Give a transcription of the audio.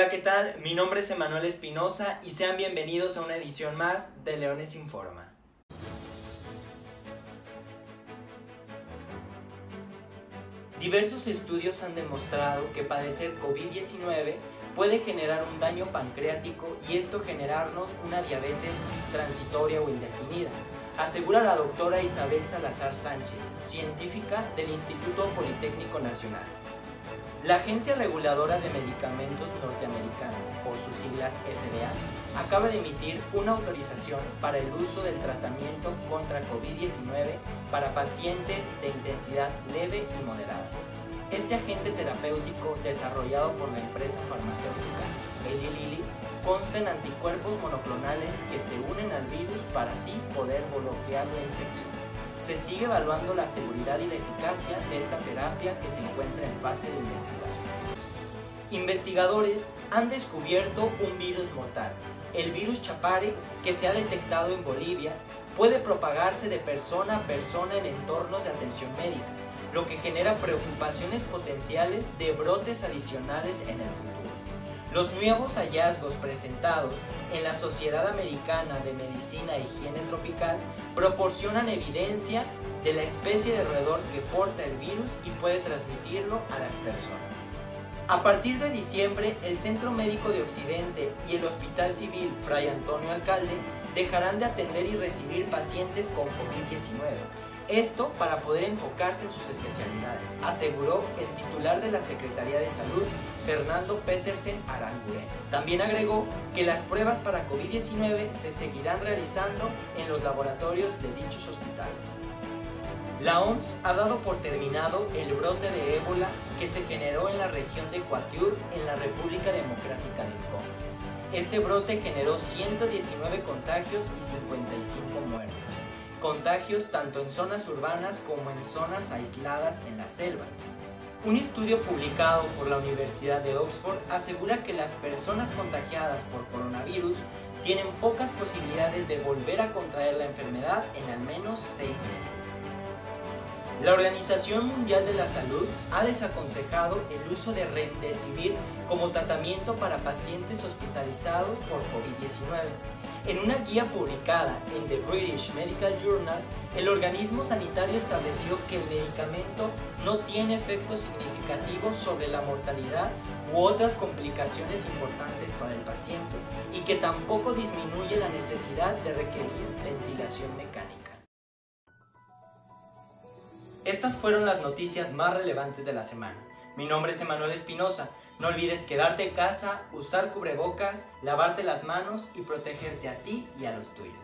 Hola, ¿qué tal? Mi nombre es Emanuel Espinosa y sean bienvenidos a una edición más de Leones Informa. Diversos estudios han demostrado que padecer COVID-19 puede generar un daño pancreático y esto generarnos una diabetes transitoria o indefinida, asegura la doctora Isabel Salazar Sánchez, científica del Instituto Politécnico Nacional. La Agencia Reguladora de Medicamentos siglas FDA, acaba de emitir una autorización para el uso del tratamiento contra COVID-19 para pacientes de intensidad leve y moderada. Este agente terapéutico desarrollado por la empresa farmacéutica Eli Lilly consta en anticuerpos monoclonales que se unen al virus para así poder bloquear la infección. Se sigue evaluando la seguridad y la eficacia de esta terapia que se encuentra en fase de investigación. Investigadores han descubierto un virus mortal, el virus Chapare, que se ha detectado en Bolivia, puede propagarse de persona a persona en entornos de atención médica lo que genera preocupaciones potenciales de brotes adicionales en el futuro. Los nuevos hallazgos presentados en la Sociedad Americana de Medicina e Higiene Tropical proporcionan evidencia de la especie de roedor que porta el virus y puede transmitirlo a las personas. A partir de diciembre, el Centro Médico de Occidente y el Hospital Civil Fray Antonio Alcalde dejarán de atender y recibir pacientes con COVID-19 esto para poder enfocarse en sus especialidades, aseguró el titular de la Secretaría de Salud, Fernando Petersen Aranguren. También agregó que las pruebas para COVID-19 se seguirán realizando en los laboratorios de dichos hospitales. La OMS ha dado por terminado el brote de ébola que se generó en la región de Ecuador en la República Democrática del Congo. Este brote generó 119 contagios y 55 muertos contagios tanto en zonas urbanas como en zonas aisladas en la selva. Un estudio publicado por la Universidad de Oxford asegura que las personas contagiadas por coronavirus tienen pocas posibilidades de volver a contraer la enfermedad en al menos seis meses. La Organización Mundial de la Salud ha desaconsejado el uso de Remdesivir como tratamiento para pacientes hospitalizados por COVID-19. En una guía publicada en The British Medical Journal, el organismo sanitario estableció que el medicamento no tiene efectos significativos sobre la mortalidad u otras complicaciones importantes para el paciente y que tampoco disminuye la necesidad de requerir ventilación mecánica. Estas fueron las noticias más relevantes de la semana. Mi nombre es Emanuel Espinosa. No olvides quedarte en casa, usar cubrebocas, lavarte las manos y protegerte a ti y a los tuyos.